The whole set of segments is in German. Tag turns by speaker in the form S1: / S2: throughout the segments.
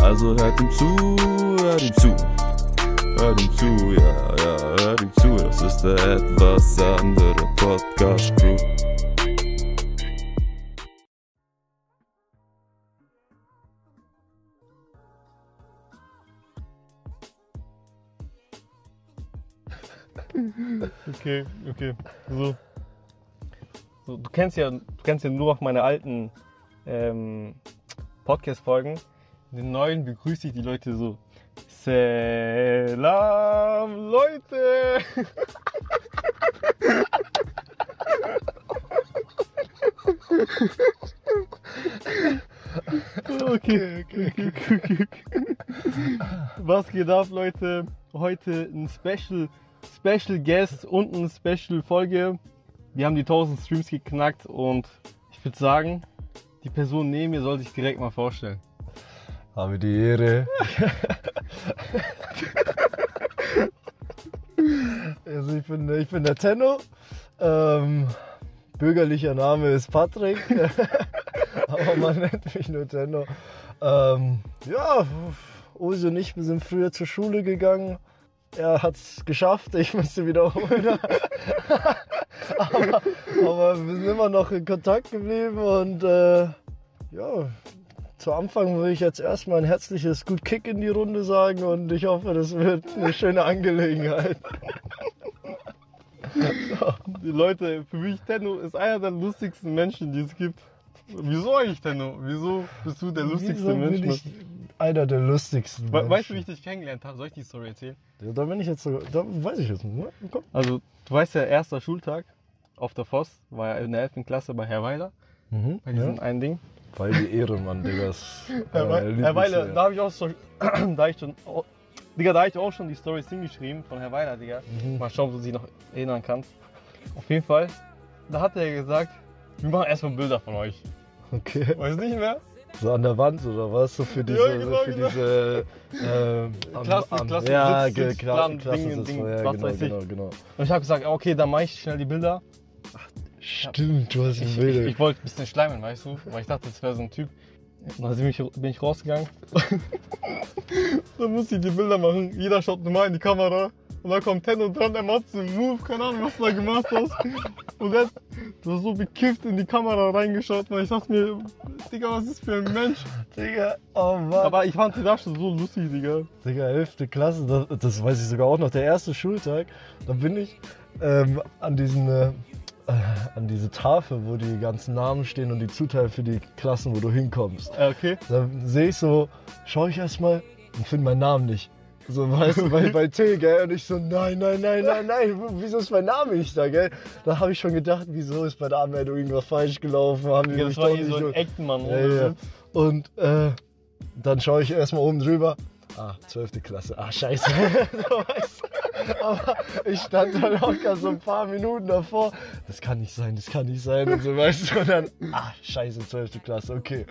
S1: Also hört ihm zu, hört ihm zu. Hört ihm zu, ja, ja, hört ihm zu. Das ist der etwas andere Podcast Crew.
S2: Okay, okay. So. so. Du kennst ja, du kennst ja nur noch meine alten ähm, Podcast-Folgen. Den neuen begrüße ich die Leute so. Salam, Leute! Okay, okay, okay, okay, okay. Was geht ab, Leute? Heute ein Special, Special Guest und eine Special Folge. Wir haben die 1000 Streams geknackt und ich würde sagen, die Person neben mir soll sich direkt mal vorstellen.
S3: Habe die Ehre. also ich bin, ich bin der Tenno. Ähm, bürgerlicher Name ist Patrick. Aber man nennt mich nur Tenno. Ähm, ja, Osi und ich, wir sind früher zur Schule gegangen. Er hat es geschafft, ich musste wiederholen. aber, aber wir sind immer noch in Kontakt geblieben und äh, ja, zu Anfang würde ich jetzt erstmal ein herzliches Gut Kick in die Runde sagen und ich hoffe, das wird eine schöne Angelegenheit.
S2: Die Leute, für mich Tenno ist einer der lustigsten Menschen, die es gibt. Wieso eigentlich Tenno? Wieso bist du der lustigste
S3: Wieso
S2: Mensch?
S3: bin ich einer der lustigsten.
S2: We weißt du,
S3: Menschen?
S2: wie ich dich kennengelernt habe? Soll ich die Story erzählen?
S3: Ja, da bin ich jetzt so, da weiß ich jetzt nicht. Ne? Komm.
S2: Also, du weißt ja, erster Schultag auf der Voss war ja in der 11. Klasse bei Herr Weiler,
S3: Mhm,
S2: bei diesem
S3: ja.
S2: einen Ding.
S3: Weil die Ehre, Mann, Digga.
S2: Herr, Weiler, da habe ich auch so, da ich schon, oh, Digga, da habe ich auch schon die Stories hingeschrieben von Herr Weiler, Digga.
S3: Mhm.
S2: Mal schauen, ob du dich noch erinnern kannst. Auf jeden Fall, da hat er gesagt, wir machen erstmal Bilder von euch.
S3: Okay.
S2: Weißt nicht mehr?
S3: So an der Wand oder was? So für diese,
S2: Ja, genau,
S3: so für
S2: genau.
S3: diese ähm, am-
S2: Klassen-
S3: am-
S2: Klassen-
S3: ja,
S2: Sitz-
S3: ge-
S2: Sitzplan,
S3: Kla
S2: Ding, Ding,
S3: ja,
S2: was
S3: genau,
S2: weiß ich.
S3: genau, genau.
S2: Und ich habe gesagt, okay, dann mache ich schnell die Bilder.
S3: Stimmt, du hast
S2: Ich,
S3: Bild.
S2: ich, ich wollte ein bisschen schleimen, weißt du? Weil ich dachte, das wäre so ein Typ. Und dann bin ich, rausgegangen. dann musste ich die Bilder machen. Jeder schaut normal in die Kamera. Und dann kommt Tenno dran, der macht so einen Move, keine Ahnung, was du da gemacht hast. Und hat du hast so bekifft in die Kamera reingeschaut. Und ich dachte mir, Digga, was ist für ein Mensch?
S3: Digga, oh Mann.
S2: Aber ich fand die da schon so lustig, Digga.
S3: Digga, 11. Klasse, das, das weiß ich sogar auch noch, der erste Schultag, da bin ich ähm, an diesen, äh, an diese Tafel, wo die ganzen Namen stehen und die Zuteil für die Klassen, wo du hinkommst.
S2: Äh, Okay.
S3: Da sehe ich so, schaue ich erstmal und finde meinen Namen nicht. So, weißt du, bei, bei Till, gell? Und ich so, nein, nein, nein, nein, nein, wieso ist mein Name nicht da, gell? Da habe ich schon gedacht, wieso ist bei der Anmeldung irgendwas falsch gelaufen? Haben die
S2: Ja, das war hier so ein Actenmann.
S3: ja, ja. Und äh, dann schaue ich erstmal oben drüber. Ah, 12. Klasse. Ah, scheiße. Aber ich stand dann locker so ein paar Minuten davor. Das kann nicht sein, das kann nicht sein. Und so weißt du. Und dann, ah, scheiße, 12. Klasse, okay.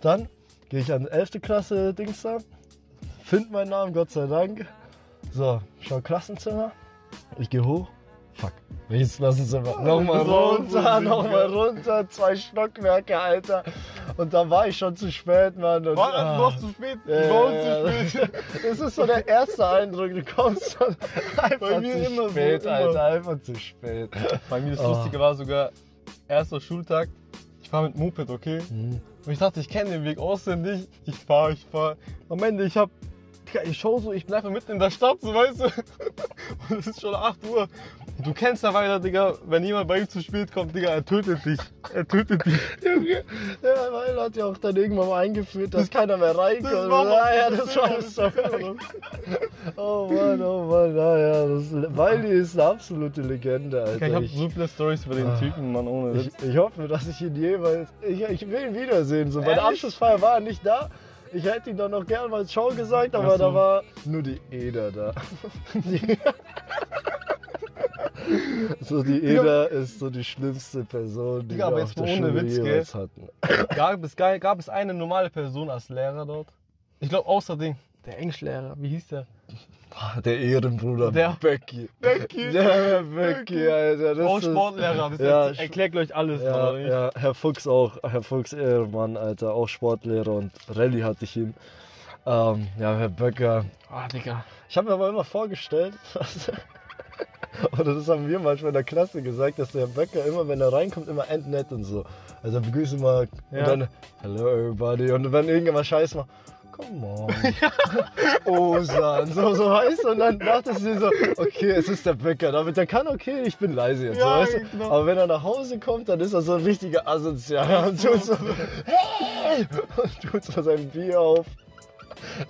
S3: Dann gehe ich an 11. Klasse Dings da. Find meinen Namen, Gott sei Dank. So, schau Klassenzimmer. Ich gehe hoch. Fuck. Welches Klassenzimmer? Nochmal
S2: das war
S3: runter, nochmal runter. Zwei Stockwerke, Alter. Und dann war ich schon zu spät, Mann. Und,
S2: War, du
S3: ah.
S2: warst zu spät.
S3: Ja,
S2: du warst zu spät.
S3: Das ist so der erste Eindruck. Du kommst dann einfach
S2: Bei mir
S3: zu
S2: immer so,
S3: spät,
S2: immer.
S3: Alter. Einfach zu spät.
S2: Bei mir das
S3: Oh.
S2: Lustige war sogar, erster Schultag, ich fahr mit Moped, okay?
S3: Mhm.
S2: Und ich dachte, ich kenne den Weg auswendig. Ich fahr, ich fahr. Am Ende, ich hab, ich schau so, ich bin einfach mitten in der Stadt, so weißt du. Und es ist schon 8 Uhr. Du kennst ja weiter, Digga, wenn jemand bei ihm zu spät kommt, Digga, er tötet dich. Er tötet dich.
S3: Junge, der Weil hat ja auch dann irgendwann mal eingeführt, dass keiner mehr reinkommt.
S2: Das war
S3: ja, ja,
S2: das
S3: war das. Oh Mann, oh Mann, ja, ja. Das, Wiley ist eine absolute Legende, Alter.
S2: Ich hab
S3: Ich-
S2: so viele Stories über den
S3: Ah.
S2: Typen, Mann, ohne
S3: Ich, ich hoffe, dass ich ihn jemals. Ich, ich will ihn wiedersehen. So, bei der? Abschlussfeier war er nicht da. ich hätte ihm doch noch gerne mal Ciao gesagt, aber
S2: so.
S3: da war nur die Eder da. So, die Eder ist so die schlimmste Person, die
S2: Digga, aber
S3: wir auf
S2: jetzt
S3: der Schule
S2: Witz,
S3: jeweils hatten.
S2: Gab es, gab es eine normale Person als Lehrer dort? Ich glaube, außer Ding. Der Englischlehrer, wie hieß der?
S3: Der Ehrenbruder
S2: Der-
S3: Becky.
S2: Becky.
S3: Der Becky, Alter. Das
S2: Auch
S3: ist-
S2: Sportlehrer, das
S3: Ja,
S2: erklärt gleich alles.
S3: Ja, ja, Herr Fuchs auch, Herr Fuchs Ehrenmann, Alter, auch Sportlehrer und Rallye hatte ich ihn. Ähm, ja, Herr Böcker.
S2: Ah, Digga.
S3: Ich habe mir aber immer vorgestellt, oder das haben wir manchmal in der Klasse gesagt, dass der Herr Böcker immer, wenn er reinkommt, immer endnett und so. Also er begrüßt immer
S2: Ja.
S3: und dann, hello everybody. Und wenn irgendjemand Scheiß macht, come on. Osan, so, so heißt und dann dachtest du dir so, okay, es ist der Böcker, damit er kann, okay, ich bin leise jetzt.
S2: Ja,
S3: so,
S2: genau.
S3: Aber wenn er nach Hause kommt, dann ist er so ein richtiger Asozial und tut so, hey! und tut so sein Bier auf.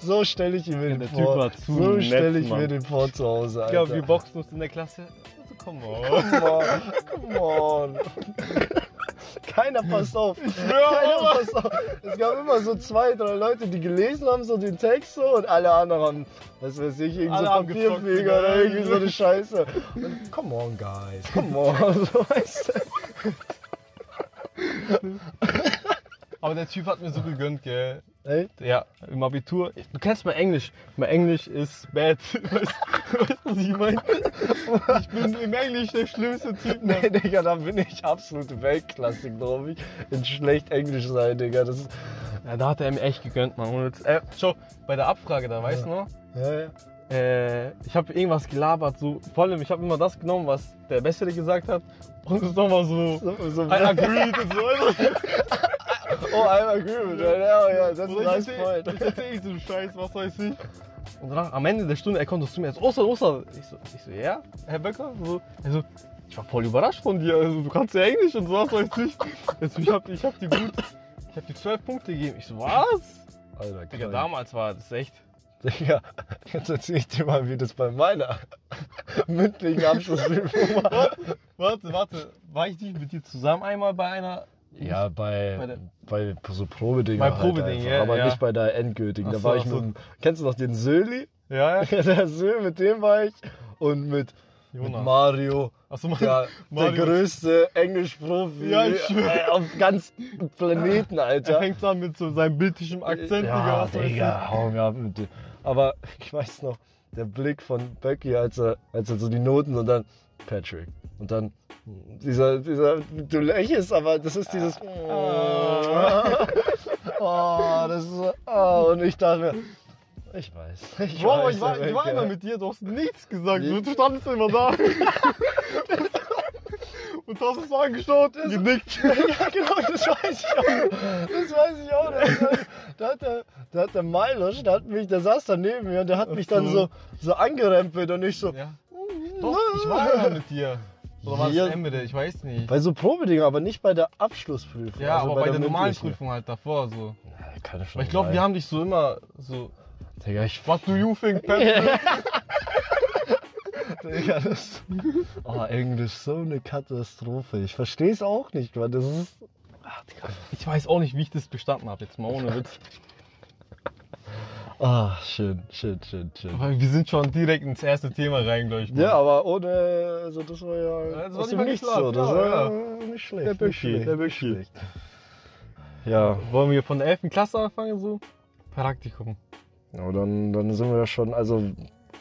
S3: So stelle ich ihn mir den vor. so stelle ich
S2: Mann.
S3: mir den vor zu Hause,
S2: Ich
S3: Alter.
S2: glaube, wir boxen uns in der Klasse. Also, komm on.
S3: Come on, come on. Keiner passt auf. Keiner passt auf. Es gab immer so zwei, drei Leute, die gelesen haben, so den Text so, und alle anderen haben, was weiß ich, irgend so Papierflieger oder irgendwie so eine Scheiße. Und, come on, guys, come on. So, weißt du.
S2: Aber der Typ hat mir so gegönnt, gell.
S3: Echt?
S2: Ja, im Abitur. Du kennst mein Englisch. Mein Englisch ist bad. Weißt du, was ich meine? Ich bin im Englisch der schlimmste Typ.
S3: Nee, Digga, da bin ich absolute Weltklasse, glaube ich. In schlecht Englisch sein, Digga. Das ist,
S2: Ja, da hat er mir echt gegönnt, Mann. Und jetzt, äh, schau, bei der Abfrage da, weißt du noch?
S3: ja, ja.
S2: Äh, ich habe irgendwas gelabert, so. Vor allem, ich habe immer das genommen, was der Bessere gesagt hat. Und es nochmal so.
S3: So, so,
S2: I agreed und so.
S3: oh, I'm agree with that. Ja, ja, das ist ein
S2: ich
S3: nice
S2: erzähl,
S3: point.
S2: ich erzähl so einen Scheiß, was weiß ich. Und danach, am Ende der Stunde, er kommt so zu mir, er so, Ostern, Ostern. Ich so, ich so, ja, Herr Becker? So, er so, ich war voll überrascht von dir. Also, du kannst ja Englisch und so, was weiß ich. Jetzt, ich hab, ich hab dir gut, ich hab dir zwölf Punkte gegeben. Ich so, was?
S3: Alter,
S2: Digga, damals war das echt.
S3: Digga, jetzt erzähl ich dir mal, wie das bei meiner mündlichen Abschlussprüfung war.
S2: Warte, warte, war ich nicht mit dir zusammen einmal bei einer?
S3: Ja, bei,
S2: Bei der-
S3: bei so Probedingen.
S2: Bei
S3: halt
S2: Probedingen,
S3: einfach,
S2: ja,
S3: Aber
S2: ja.
S3: nicht bei der endgültigen.
S2: Ach
S3: Da
S2: so,
S3: war ich
S2: so.
S3: mit Kennst du noch den Söli?
S2: Ja, ja.
S3: der Söli, mit dem war ich. Und mit, mit. Mario.
S2: Achso, Mann.
S3: Der, der
S2: Mario.
S3: größte Englischprofi
S2: Ja, ich
S3: äh, auf ganz Planeten,
S2: Er
S3: Alter.
S2: fängt an mit so seinem bildlichen Akzent, Digga.
S3: ja,
S2: ich.
S3: Digga, hau mir ab mit dir. Aber ich weiß noch, der Blick von Becky, als er, als er so die Noten und dann Patrick. Und dann dieser, dieser, du lächelst, aber das ist dieses. Oh, das ist so. Oh, und ich dachte mir, ich weiß. Ich
S2: Bro,
S3: weiß,
S2: ich war, ich war immer mit dir, du hast nichts gesagt.
S3: Nee.
S2: Du standest immer da. Und hast es angeschaut, genickt.
S3: Ja, genau, das weiß ich auch. Das weiß ich auch. Da, hat der, da hat der Milos, der, hat mich, der saß da neben mir und der hat mich dann so, so angerempelt und ich so.
S2: Ja. Doch, ich war immer mit dir. Oder war
S3: Ja.
S2: das Emre? Ich weiß nicht.
S3: Bei so Probedingen, aber nicht bei der Abschlussprüfung.
S2: Ja,
S3: also
S2: aber bei, der normalen
S3: mündlichen.
S2: Prüfung halt davor so.
S3: Ja, schon
S2: Aber ich glaube, wir haben dich so immer so.
S3: Digga, ich
S2: What do you think, Patrick?
S3: Digga, das. Oh, Englisch, so eine Katastrophe. Ich verstehe es auch nicht, weil das ist.
S2: Ich weiß auch nicht, wie ich das bestanden habe, jetzt mal ohne Witz.
S3: Ah, schön, schön, schön, schön.
S2: Aber wir sind schon direkt ins erste Thema rein, glaube ich.
S3: Ja, aber ohne. Also, das war ja.
S2: Ja, das war nicht
S3: Nichts so. Das
S2: ja,
S3: war
S2: ja.
S3: ja nicht schlecht.
S2: Der
S3: schlecht,
S2: der
S3: schlecht. Ja,
S2: Wollen wir von der 11. Klasse anfangen, so? Praktikum.
S3: aber dann, dann sind wir ja schon. Also,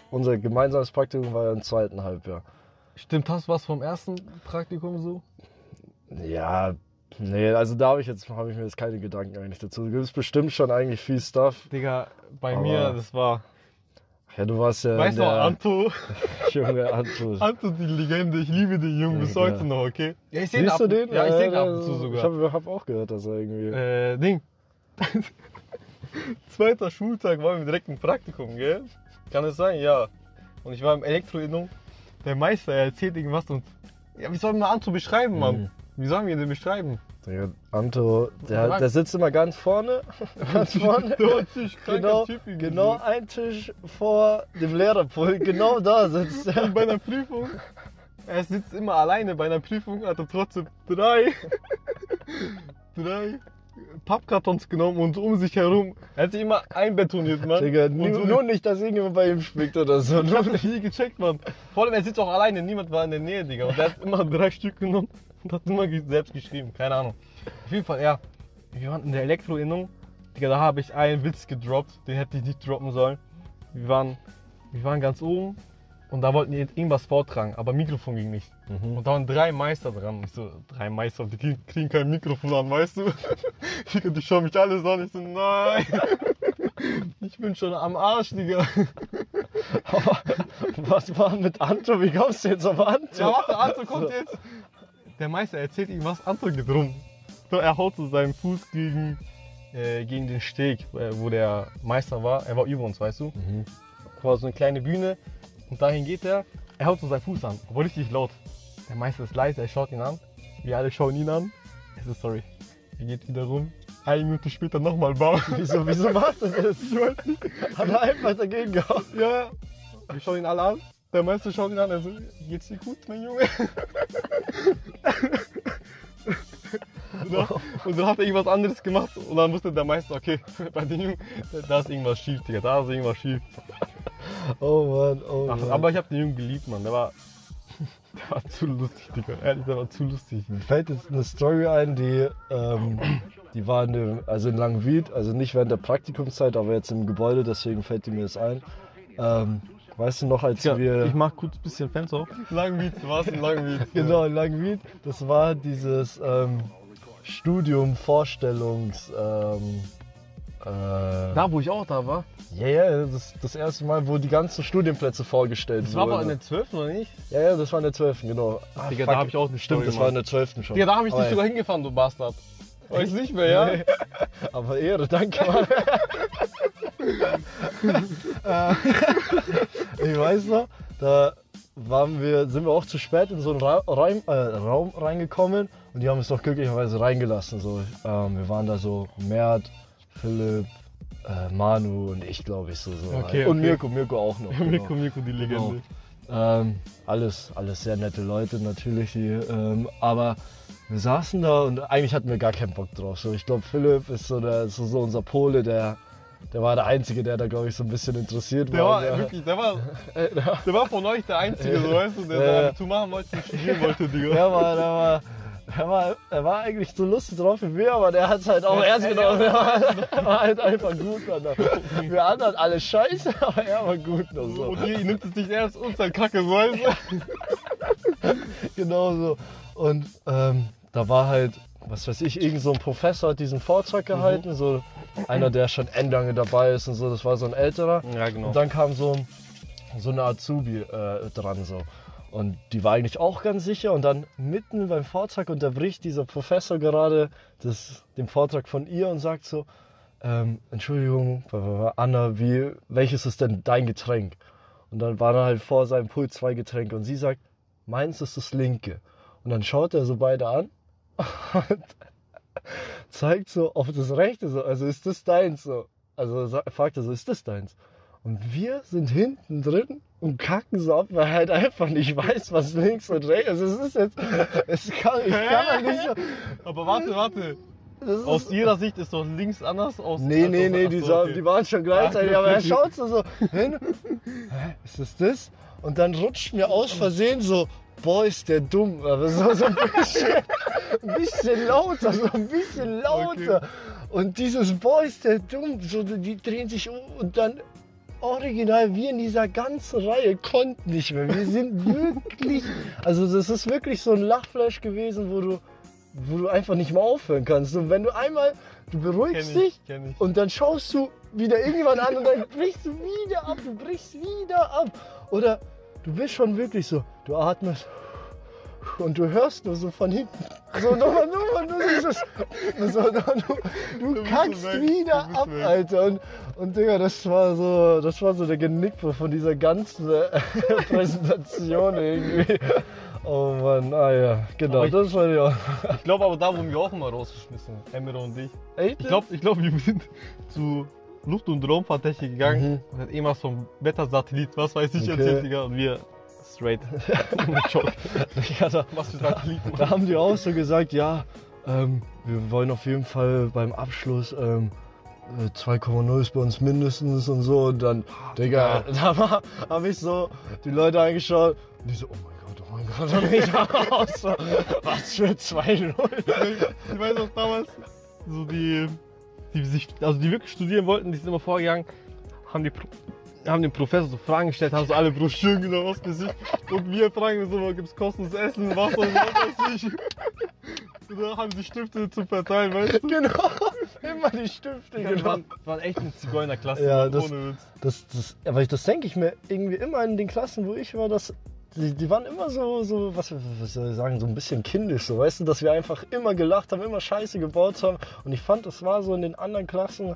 S3: unser gemeinsames Praktikum war ja im zweiten Halbjahr.
S2: Stimmt das was vom ersten Praktikum so?
S3: Ja, nee, also da habe ich jetzt habe ich mir jetzt keine Gedanken eigentlich dazu. Du gibst bestimmt schon eigentlich viel Stuff.
S2: Digga, bei mir, das war.
S3: Ja, du warst ja
S2: weißt du, Anto,
S3: junge Antus.
S2: Anto, die Legende, ich liebe den Jungen bis heute noch, okay? Ja, ich seh
S3: Siehst du den?
S2: Ja, ich sehe ihn ab und zu sogar.
S3: Ich habe hab auch gehört, dass er irgendwie.
S2: Äh, Ding. Zweiter Schultag waren wir direkt im Praktikum, gell? Kann es sein? Ja. Und ich war im Elektroinnung. Der Meister er erzählt irgendwas und. Ja, wie sollen wir Anto beschreiben, Mann? Wie sollen wir ihn denn beschreiben?
S3: Der Anto, der, der sitzt immer ganz vorne. Ganz vorne. Genau, genau ein Tisch vor dem Lehrerpult. Genau da sitzt er.
S2: Und bei einer Prüfung, er sitzt immer alleine, bei einer Prüfung hat er trotzdem drei, drei Pappkartons genommen und um sich herum. Er hat sich immer einbetoniert, Mann.
S3: Digga,
S2: Und
S3: nur,
S2: so-
S3: nur nicht, dass irgendjemand bei ihm spickt oder so.
S2: Ich hab das nie gecheckt, Mann. Vor allem, er sitzt auch alleine, niemand war in der Nähe, Digga. Und er hat immer drei Stück genommen und hat immer selbst geschrieben. Keine Ahnung. Auf jeden Fall, ja. Wir waren in der Elektroinnung. Digga, da habe ich einen Witz gedroppt, den hätte ich nicht droppen sollen. Wir waren, wir waren ganz oben und da wollten die irgendwas vortragen, aber Mikrofon ging nicht. Und da waren drei Meister dran. Ich so, drei Meister, die kriegen, kriegen kein Mikrofon an, weißt du? Digga, die schauen mich alle so an. Ich so, nein. Ich bin schon am Arsch, Digga.
S3: Aber was war mit Anto? Wie kommst du jetzt auf Anto?
S2: Ja, warte, Anto kommt jetzt. Der Meister erzählt ihm was, Anto geht rum. So, er haut so seinen Fuß gegen, äh, gegen den Steg, äh, wo der Meister war. Er war über uns, weißt du?
S3: Mhm.
S2: War so eine kleine Bühne und dahin geht er. Er haut so seinen Fuß an, aber richtig laut. Der Meister ist leise, er schaut ihn an. Wir alle schauen ihn an. Er ist sorry. Er geht wieder rum. Eine Minute später nochmal bauen.
S3: Wieso, wieso macht er das? Hat er einfach dagegen gehauen?
S2: Ja, wir schauen ihn alle an. Der Meister schaut ihn an, er so, geht's dir gut, mein Junge? und, dann, und dann hat er irgendwas anderes gemacht und dann wusste der Meister, okay, bei dem Jungen, da ist irgendwas schief, Digga, da ist irgendwas schief.
S3: Oh Mann, oh
S2: Ach,
S3: Mann.
S2: aber ich hab den Jungen geliebt, Mann, der war, der war zu lustig, Digga, ehrlich, der war zu lustig.
S3: Mir fällt jetzt eine Story ein, die, ähm, die war in, dem, also in Langwied, also nicht während der Praktikumszeit, aber jetzt im Gebäude, deswegen fällt die mir das ein. Ähm, weißt du noch, als
S2: Ja,
S3: wir...
S2: ich mach kurz ein bisschen Fenster auf. Langwied, du warst in Langwied.
S3: Genau, in Langwied, das war dieses ähm, Studium, Vorstellungs... Ähm, äh,
S2: Da, wo ich auch da war.
S3: ja, ja, das ist das erste Mal, wo die ganzen Studienplätze vorgestellt
S2: Das war aber
S3: wurden.
S2: in der 12. oder nicht?
S3: Ja, ja, das war in der 12. genau. Ah,
S2: Digga,
S3: fuck.
S2: da hab ich auch eine
S3: Stimmt,
S2: Story,
S3: das war in der 12. schon.
S2: Digga, da hab ich
S3: Aber
S2: dich sogar hingefahren, du Bastard. Weiß nicht mehr, ja?
S3: Nee. Aber Ehre, danke Mann. Äh, ich weiß noch, da waren wir, sind wir auch zu spät in so einen Ra Reim, äh, Raum reingekommen und die haben uns doch glücklicherweise reingelassen. So, ähm, wir waren da so Mert, Philipp, äh, Manu und ich glaube ich so. so
S2: Okay,
S3: halt. Und
S2: okay.
S3: Mirko, Mirko auch noch. genau.
S2: Mirko, Mirko, die Legende.
S3: Ähm, alles, alles sehr nette Leute natürlich. Die, ähm, aber wir saßen da und eigentlich hatten wir gar keinen Bock drauf. So, ich glaube, Philipp ist so, der, ist so unser Pole, der, der war der Einzige, der da, glaube ich, so ein bisschen interessiert
S2: Der war
S3: Der-
S2: wirklich, der war, der war von euch der Einzige, so weißt du, der
S3: Ja,
S2: so
S3: ja.
S2: Abitur machen wollte studieren wollte, Digga.
S3: Der war, der war, der war, er war eigentlich so lustig drauf wie wir, aber der hat es halt auch
S2: Ja,
S3: ernst genommen. Der war, der war halt einfach gut. Mann. Wir anderen alle scheiße, aber er war gut noch so.
S2: Und ihr nimmt es nicht ernst und sein Kacke, so weißt du.
S3: Genau so. Und ähm, da war halt, was weiß ich, irgend so ein Professor hat diesen Vortrag gehalten, so einer, der schon endlange dabei ist und so, das war so ein älterer.
S2: Ja, genau.
S3: Und dann kam so, so eine Azubi äh, dran so. Und die war eigentlich auch ganz sicher und dann mitten beim Vortrag unterbricht dieser Professor gerade das, den Vortrag von ihr und sagt so, ähm, Entschuldigung, Anna, wie, welches ist denn dein Getränk? Und dann waren halt vor seinem Pult zwei Getränke und sie sagt, meins ist das linke. Und dann schaut er so beide an und zeigt so auf das rechte so, also ist das deins so. Also fragt er so, ist das deins? Und wir sind hinten drin und kacken so ab, weil er halt einfach nicht weiß, was links und rechts ist. Also es ist jetzt, es kann, ich kann man nicht so,
S2: Aber warte, warte.
S3: ist,
S2: Aus ihrer Sicht ist doch links anders aus.
S3: Nee,
S2: als
S3: nee, nee, die,
S2: so, okay.
S3: die waren schon gleichzeitig,
S2: Ah,
S3: aber er schaut so, so hin. Hä, ist das das? Und dann rutscht mir aus Versehen so, boah, ist der dumm. Aber so, so ein, bisschen, ein bisschen lauter, so ein bisschen lauter. Und dieses boah, ist der dumm, so, die drehen sich um und dann original, wir in dieser ganzen Reihe konnten nicht mehr. Wir sind wirklich, also das ist wirklich so ein Lachflash gewesen, wo du, wo du einfach nicht mehr aufhören kannst. Und wenn du einmal, du beruhigst
S2: Kenn
S3: dich,
S2: ich, kenn ich.
S3: und dann schaust du wieder irgendwann an und dann brichst du wieder ab, du brichst wieder ab. Oder du bist schon wirklich so, du atmest und du hörst nur so von hinten. So nochmal, nochmal, nur dieses. So, du, du kackst
S2: weg,
S3: wieder ab,
S2: weg.
S3: Alter. Und, und Digga, das war so, das war so der Genickbruch von dieser ganzen äh, Präsentation irgendwie. Oh Mann, ah ja, genau,
S2: Aber ich-
S3: das war ja.
S2: Ich glaube aber da wurden wir auch immer rausgeschmissen, Emre und ich.
S3: Echt?
S2: Ich glaube, ich glaub, wir sind zu Luft- und Raumfahrttechnik gegangen
S3: Mhm.
S2: und hat irgendwas vom Wettersatellit, was weiß ich,
S3: Okay.
S2: erzählt, Digga. Und wir straight.
S3: Ja, da,
S2: was für Satelliten.
S3: Da haben die auch so gesagt, ja, ähm, wir wollen auf jeden Fall beim Abschluss ähm, äh, 2,0 ist bei uns mindestens und so. Und dann, Digga, da habe ich so die Leute angeschaut und die so, oh mein Gott, oh mein Gott, und ich war auch so, was für 2,0.
S2: Ich weiß auch damals, so die, die sich, also die wirklich studieren wollten, die sind immer vorgegangen, haben die haben dem Professor so Fragen gestellt, haben so alle Broschüren genommen aus Gesicht und wir fragen so, gibt es kostenloses Essen, Wasser und was weiß ich. Und da haben sie Stifte zu verteilen, weißt du?
S3: Genau, immer die Stifte,
S2: Wir
S3: genau.
S2: waren, waren echt eine Zigeunerklasse,
S3: Ja, das-
S2: ohne Witz.
S3: Das, das, aber ich- das denke ich mir irgendwie immer in den Klassen, wo ich war, dass die, die waren immer so, so was, was soll ich sagen, so ein bisschen kindisch, so weißt du, dass wir einfach immer gelacht haben, immer Scheiße gebaut haben. Und ich fand, das war so in den anderen Klassen,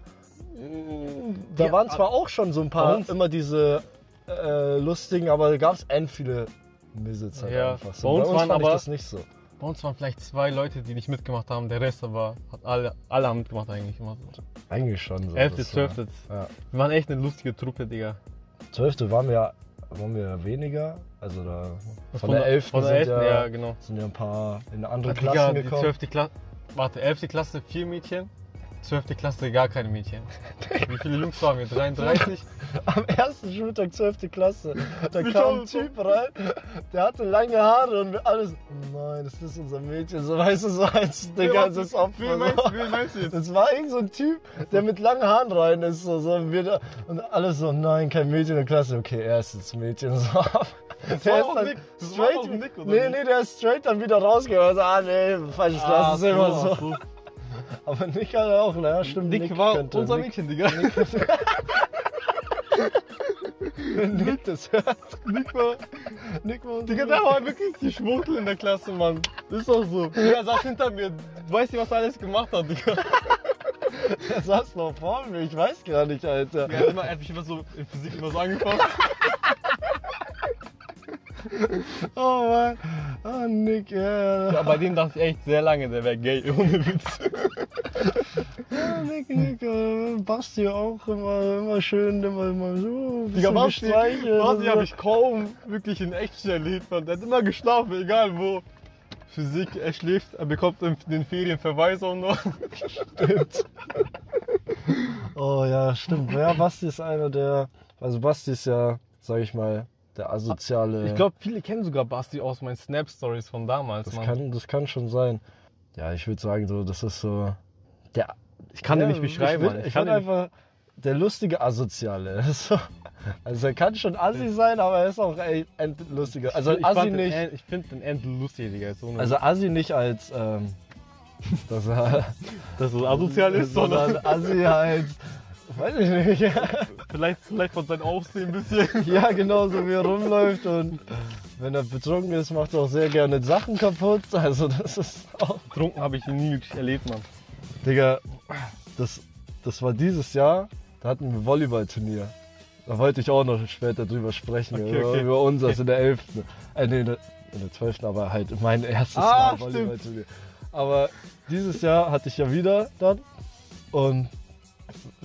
S3: mm, da
S2: Ja,
S3: waren zwar auch schon so ein
S2: bei
S3: paar
S2: uns-
S3: immer diese äh, lustigen, aber da gab es end viele Misits halt
S2: Ja,
S3: einfach. So.
S2: bei uns waren
S3: fand ich
S2: aber-
S3: das nicht so.
S2: Bei uns waren vielleicht zwei Leute, die nicht mitgemacht haben, der Rest aber hat alle, alle haben mitgemacht eigentlich immer so.
S3: Eigentlich schon so.
S2: Elfte,
S3: das war-
S2: zwölfte.
S3: Ja.
S2: Wir waren echt eine lustige Truppe, Digga.
S3: Zwölfte waren wir ja waren wir weniger, also da von,
S2: Von
S3: der
S2: der-
S3: elften
S2: von der
S3: sind,
S2: elften,
S3: ja,
S2: ja, genau.
S3: sind ja ein paar in andere Klassen
S2: die
S3: gekommen.
S2: 12. Klasse, warte, 11. Klasse vier Mädchen, 12. Klasse gar keine Mädchen. Wie viele Jungs waren wir? 33?
S3: Am ersten Schultag 12. Klasse, da
S2: Wie
S3: kam ein Typ rein, der hatte lange Haare und wir alle so, nein, das ist unser Mädchen, so weißt du, so als der ganze Opfer.
S2: Wen meinst,
S3: So.
S2: wen meinst du jetzt?
S3: Das war irgend so ein Typ, der mit langen Haaren rein ist. So, so, und, da, und alle so, nein, kein Mädchen in der Klasse. Okay, er ist jetzt Mädchen. So. Der
S2: war
S3: ist dann
S2: Nick. Das
S3: straight,
S2: Nick,
S3: nee, nee, der ist straight dann wieder rausgegangen. So, ah, nee, falsches Klasse,
S2: Ah,
S3: ist immer so.
S2: so.
S3: Aber Nick hat auch, naja, stimmt.
S2: Nick, war
S3: könnte-
S2: unser
S3: Nick,
S2: Mädchen, Digga.
S3: wenn Nick das hört.
S2: Nick war,
S3: Nick war
S2: Digga, der war wirklich die Schwuchtel in der Klasse, Mann. Ist doch so. Der saß hinter mir. Du weißt nicht, was er alles gemacht hat, Digga.
S3: Der saß noch vor mir, ich weiß gar nicht, Alter.
S2: Er hat, immer, er hat mich immer so in Physik immer so angefasst.
S3: Oh Mann, oh Nick, ja.
S2: Ja, bei dem dachte ich echt sehr lange, der wäre gay, ohne Witz.
S3: Ja, Nick, Nick, äh, Basti auch immer, immer schön, immer, immer so.
S2: Digga, Basti, Basti habe ich kaum wirklich in echt erlebt, man. Der hat immer geschlafen, egal wo. Physik, er schläft, er bekommt in den Ferien Verweisung noch.
S3: Stimmt. Oh ja, stimmt. Ja, Basti ist einer der. Also Basti ist ja, sag ich mal, der asoziale.
S2: Ich glaube, viele kennen sogar Basti aus meinen Snap-Stories von damals,
S3: das
S2: Mann.
S3: kann, das kann schon sein. Ja, ich würde sagen, so, das ist so. Der,
S2: ich kann
S3: ja,
S2: den nicht beschreiben,
S3: Ich,
S2: Mann.
S3: würd- ich
S2: kann nicht-
S3: einfach der lustige Asoziale. Das ist so- Also er kann schon Assi sein, aber er ist auch echt endlustiger. Also
S2: ich
S3: Assi nicht.
S2: Den, ich finde den End lustig, Digga. So
S3: Also Assi nicht als, ähm, dass er,
S2: dass es asozial ist, sondern
S3: sondern Assi halt, weiß ich nicht.
S2: vielleicht, vielleicht von seinem Aufsehen ein bisschen.
S3: Ja, genau, so wie er rumläuft und wenn er betrunken ist, macht er auch sehr gerne Sachen kaputt. Also das ist auch...
S2: Trunken habe ich ihn nie wirklich erlebt, Mann.
S3: Digga, das, das war dieses Jahr, da hatten wir Volleyballturnier. Da wollte ich auch noch später drüber sprechen,
S2: Okay,
S3: über,
S2: okay.
S3: über unseres in der 11. Äh, nee, in der, in der 12. aber halt mein erstes
S2: Ah,
S3: Mal Volleyballturnier. Aber dieses Jahr hatte ich ja wieder dann und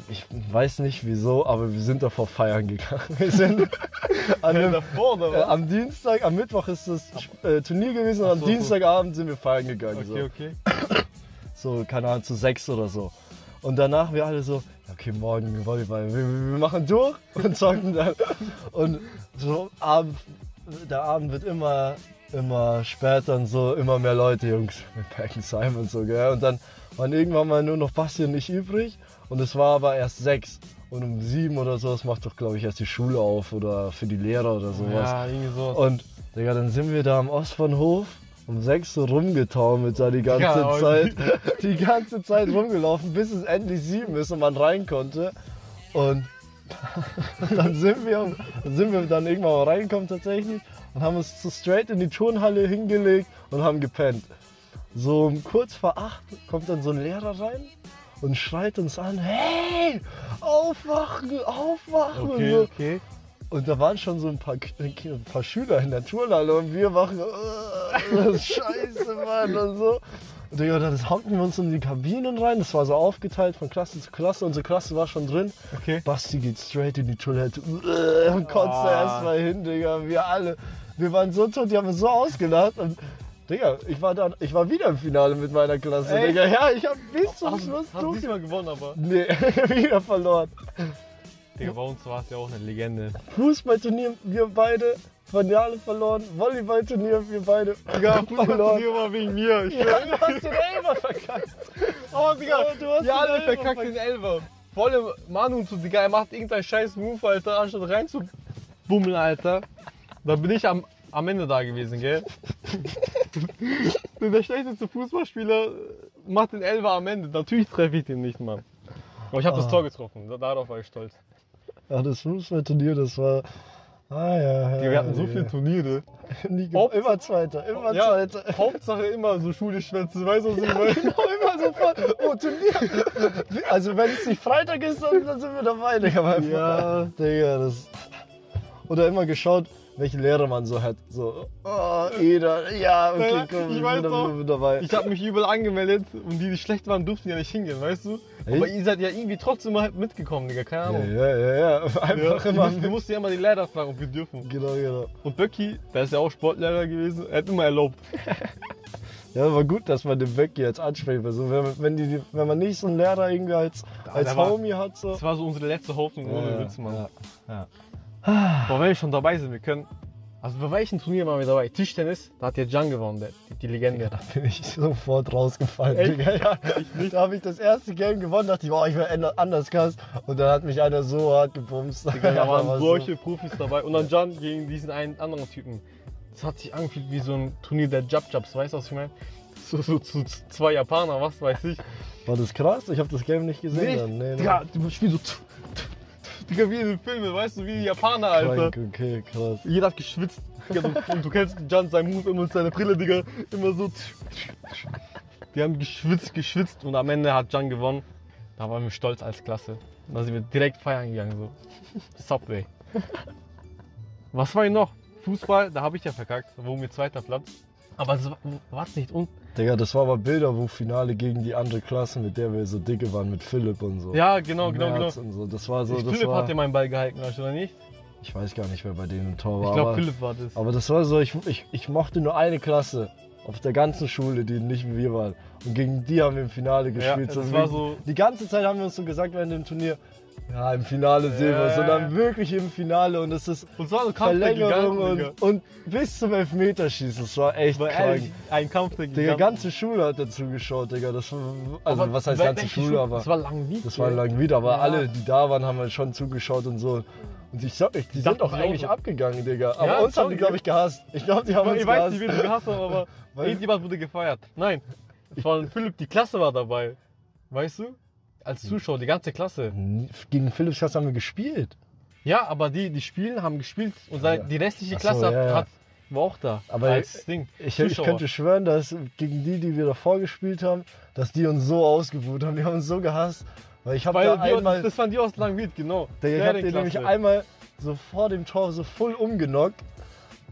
S3: ich weiß nicht wieso, aber wir sind davor feiern gegangen. Wir sind an dem,
S2: davor, oder
S3: äh, am Dienstag, am Mittwoch ist das äh, Turnier gewesen und am
S2: so, so.
S3: Dienstagabend sind wir feiern gegangen.
S2: Okay, okay.
S3: So. so, keine Ahnung, zu sechs oder so. Und danach wir alle so, okay, morgen Volleyball, wir, wir wir machen durch und zocken dann. Und so Abend, der Abend wird immer, immer später und so, immer mehr Leute, Jungs, wir packen Simon und so, gell. Und dann waren irgendwann mal nur noch Basti und ich übrig und es war aber erst sechs. Und um sieben oder so, das macht doch, glaube ich, erst die Schule auf oder für die Lehrer oder sowas.
S2: Ja, irgendwie so.
S3: Und Digga, dann sind wir da am Ostbahnhof um sechs so rumgetaumelt da die ganze
S2: Ja,
S3: Zeit. Die ganze Zeit rumgelaufen, bis es endlich sieben ist und man rein konnte. Und dann sind wir, sind wir dann irgendwann mal reingekommen tatsächlich und haben uns so straight in die Turnhalle hingelegt und haben gepennt. So um kurz vor acht kommt dann so ein Lehrer rein und schreit uns an, hey, aufwachen, aufwachen. und
S2: okay,
S3: so.
S2: okay.
S3: Und da waren schon so ein paar, ein paar Schüler in der Turnhalle und wir machen, äh, das ist scheiße, Mann, und so. Und Digga, dann hockten wir uns in die Kabinen rein, das war so aufgeteilt von Klasse zu Klasse, unsere Klasse war schon drin.
S2: Okay.
S3: Basti geht straight in die Toilette äh, und kotzt
S2: Ah.
S3: erst mal hin, Digga, wir alle. Wir waren so tot, die haben uns so ausgelacht und Digga, ich war, dann, ich war wieder im Finale mit meiner Klasse,
S2: Ey.
S3: Digga. Ja, ich hab bis zum
S2: Hast,
S3: Schluss
S2: hast du diesmal gewonnen, aber.
S3: Nee, wieder verloren.
S2: Digga, bei uns war es ja auch eine Legende.
S3: Fußballturnier, wir beide. Finale verloren. Volleyballturnier, wir beide.
S2: Digga. Fußballturnier war wegen mir. Ich
S3: Ja, du hast den Elfer verkackt.
S2: Oh, Digga,
S3: Oh, du hast
S2: wir alle
S3: den Elfer
S2: verkackt den Elfer. Volle Manu zu, Digga, er macht irgendeinen scheiß Move, Alter, anstatt reinzubummeln, Alter. Da bin ich am, am Ende da gewesen, gell? Der schlechteste Fußballspieler macht den Elfer am Ende. Natürlich treffe ich den nicht, Mann. Aber ich habe das
S3: Ah.
S2: Tor getroffen, da- darauf war ich stolz.
S3: Ja, das Fußballturnier, das war. Ah ja, ja.
S2: Wir hatten so
S3: ja.
S2: viele Turniere.
S3: Nie immer Zweiter, immer
S2: Ja,
S3: Zweiter.
S2: Hauptsache immer so Schulschwänze, weißt du, was ich meine?
S3: Genau, immer so voll. Oh, Turnier. Also, wenn es nicht Freitag ist, dann, dann sind wir dabei, Digga.
S2: Ja.
S3: Digga, das. Oder immer geschaut, welche Lehre man so hat. So, oh, Eder, ja, okay,
S2: Ja,
S3: komm,
S2: ich
S3: wir
S2: weiß
S3: sind
S2: doch.
S3: dabei.
S2: Ich habe mich überall angemeldet und die, die schlecht waren, durften ja nicht hingehen, weißt du?
S3: Echt?
S2: Aber ihr seid ja irgendwie trotzdem mal mitgekommen, Digga, keine
S3: ja,
S2: Ahnung.
S3: ja, ja, ja. Einfach
S2: Ja,
S3: immer.
S2: wir mussten ja immer die Lehrer fragen, ob wir dürfen.
S3: Genau, genau.
S2: Und Böcki, der ist ja auch Sportlehrer gewesen, er hat immer erlaubt.
S3: Ja, war gut, dass man den Becky jetzt anspricht. Also, wenn, wenn, die, wenn man nicht so einen Lehrer irgendwie als, als
S2: der war-
S3: Homie hat, so.
S2: Das war so unsere letzte Hoffnung, ohne
S3: Ja,
S2: Witz, Mann.
S3: ja.
S2: Boah, wenn wir schon dabei sind, wir können. Also bei welchem Turnier waren wir dabei? Tischtennis, da hat ja Jan gewonnen, der, die, Legende.
S3: Da bin ich sofort rausgefallen,
S2: Echt?
S3: Digga. Ja, da habe ich das erste Game gewonnen, dachte ich, oh, ich wäre anders krass. Und dann hat mich einer so hart gebumst.
S2: Digga, da waren
S3: war
S2: solche Profis dabei. Und dann Jan gegen diesen einen anderen Typen. Das hat sich angefühlt wie so ein Turnier der Jab Jabs, weißt du, was ich meine? So, so zu zwei Japaner, was weiß ich.
S3: So. War das krass? Ich habe das Game nicht gesehen.
S2: Nee,
S3: dann. Nee, nee.
S2: Digga, du spielst so. Digga, wie in den Filmen, weißt du, wie die Japaner, Alter.
S3: Krank, okay, krass.
S2: Jeder hat geschwitzt. Digga, du, und du kennst Jan, sein Move immer mit seiner Brille, Digga. Immer so. Die haben geschwitzt, geschwitzt und am Ende hat Jan gewonnen. Da waren wir stolz als Klasse. Da sind wir direkt feiern gegangen, so. Subway. Was war hier noch? Fußball, da habe ich ja verkackt. Da wurden wir zweiter Platz. Aber es war es nicht. Und
S3: Digga, das war aber Bilder, wo Finale gegen die andere Klasse, mit der wir so dicke waren, mit Philipp und so.
S2: ja, genau, genau, genau.
S3: Und so. Das war so,
S2: Ich,
S3: das
S2: Philipp
S3: war,
S2: hat ja meinen Ball gehalten, weißt du, oder nicht?
S3: ich weiß gar nicht, wer bei denen im Tor war.
S2: Ich glaube, Philipp war das.
S3: aber das war so, ich, ich, ich mochte nur eine Klasse auf der ganzen Schule, die nicht wie wir waren. Und gegen die haben wir im Finale gespielt.
S2: das
S3: So
S2: war
S3: wie-
S2: so-
S3: Die ganze Zeit haben wir uns so gesagt während dem Turnier, ja, im Finale sehen wir.
S2: Ja.
S3: Und dann wirklich im Finale und es ist
S2: Und es war so ein Kampf der
S3: Verlängerung
S2: Digga.
S3: und, und bis zum Elfmeterschießen. Es war echt
S2: War ehrlich, ein Kampf der
S3: Die ganze Schule hat dazu geschaut, Digga. Das war, also
S2: Aber
S3: was heißt ganze Schule, aber
S2: Das war Langwied.
S3: das war lang wieder. Aber
S2: Ja.
S3: alle, die da waren, haben halt schon zugeschaut und so. Und ich sag euch, die sind doch
S2: auch
S3: eigentlich
S2: so.
S3: abgegangen, Digga. Aber
S2: Ja,
S3: uns haben die, glaube ich, gehasst. Ich glaube, die haben
S2: Aber
S3: uns
S2: ich weiß
S3: gehasst.
S2: nicht, wen du gehasst hast, aber irgendjemand wurde gefeiert. Nein, von Philipp, die Klasse war dabei. Weißt du? Als Zuschauer, die ganze Klasse.
S3: Gegen Philips Klasse haben wir gespielt.
S2: Ja, aber die, die spielen, haben gespielt und
S3: Ja.
S2: die restliche
S3: so,
S2: Klasse hat,
S3: ja, ja.
S2: hat, war auch da.
S3: Aber. Ich, ich
S2: Zuschauer.
S3: könnte schwören, dass gegen die, die wir davor gespielt haben, dass die uns so ausgebuht haben. Die haben uns so gehasst. Weil ich habe da einmal.
S2: das waren die aus Langwied, genau.
S3: Der, ich habe den nämlich einmal so vor dem Tor so voll umgenockt,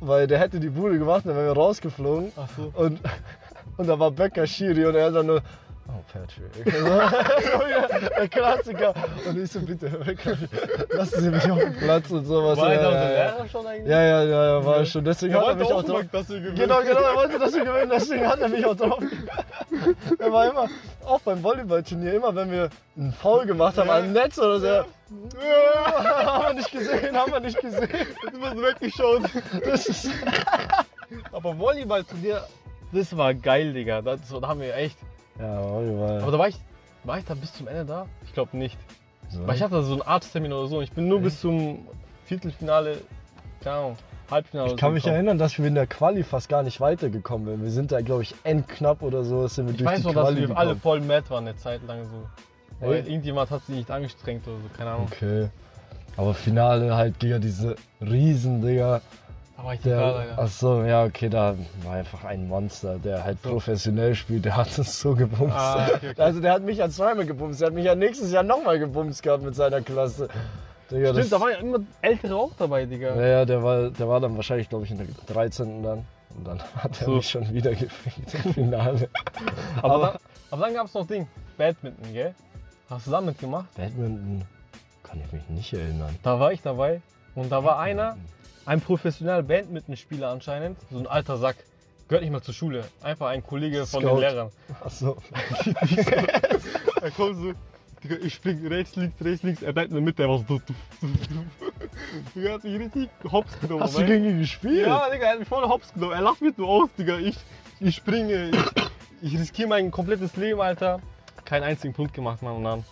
S3: weil der hätte die Bude gemacht, dann wären wir rausgeflogen.
S2: Ach so.
S3: Und, und da war Becker Schiri und er dann nur, oh Patrick. der Klassiker. Und ich so, bitte, lassen Sie mich auf den Platz und sowas.
S2: War
S3: ja, ja,
S2: der
S3: ja.
S2: Lehrer schon eigentlich?
S3: ja, ja, ja, ja, war schon. Deswegen
S2: Er
S3: hat er
S2: wollte
S3: mich
S2: auch
S3: drauf.
S2: dass wir gewinnen.
S3: Genau, genau, er wollte, dass wir gewinnen, deswegen hat er mich auch drauf. Er war immer, auch beim Volleyballturnier, immer wenn wir einen Foul gemacht haben,
S2: Ja.
S3: am Netz oder so,
S2: Ja.
S3: haben wir nicht gesehen, haben wir nicht gesehen.
S2: Immer so weggeschaut.
S3: Das ist,
S2: Aber Volleyballturnier, das war geil, Digga. Das, da haben wir echt.
S3: Ja, Volleyball.
S2: Aber da war ich, war ich da bis zum Ende da? Ich glaube nicht.
S3: So.
S2: Weil ich hatte so einen Arzttermin oder so. Ich bin nur bis zum Viertelfinale, keine Ahnung, Halbfinale.
S3: Ich kann mich
S2: gekommen.
S3: erinnern, dass wir in der Quali fast gar nicht weitergekommen sind. Wir sind da, glaube ich, endknapp oder so, sind wir
S2: Ich
S3: durch
S2: weiß
S3: die
S2: noch, dass wir alle
S3: gekommen.
S2: voll mad waren eine Zeit lang so.
S3: Ey.
S2: irgendjemand hat sich nicht angestrengt oder so, keine Ahnung.
S3: Okay. Aber Finale halt gegen diese Riesen, Digga.
S2: Da war ich
S3: Der,
S2: egal, Alter.
S3: ach so, ja, okay, da war einfach ein Monster, der halt
S2: So.
S3: professionell spielt. Der hat uns so gebumst.
S2: Ah, okay, okay.
S3: Also der hat mich ja zweimal gebumst. Der hat mich ja nächstes Jahr nochmal gebumst gehabt mit seiner Klasse. Digga,
S2: Stimmt, da waren ja immer Ältere auch dabei, Digga.
S3: Naja, der war, der war dann wahrscheinlich, glaube ich, in der 13. dann. Und dann hat er
S2: So.
S3: mich schon wieder gefickt im Finale.
S2: aber,
S3: aber-
S2: dann, aber dann gab es noch Ding, Badminton, gell? Hast du da mitgemacht?
S3: Badminton kann ich mich nicht erinnern.
S2: Da war ich dabei und da war einer, ein professioneller Badmintonspieler anscheinend, so ein alter Sack. Gehört nicht mal zur Schule. Einfach ein Kollege von
S3: Scout.
S2: den Lehrern.
S3: Achso.
S2: Er kommt so, ich spring rechts, links, rechts, links, er bleibt in der Mitte, er war so. Digga, hat mich richtig hops genommen.
S3: Hast du gegen ihn gespielt?
S2: Ja, Digga, er hat mich voll hops genommen. Er lacht mich nur aus, Digga. Ich, ich springe, ich, ich riskiere mein komplettes Leben, Alter. Keinen einzigen Punkt gemacht, Mann. Und dann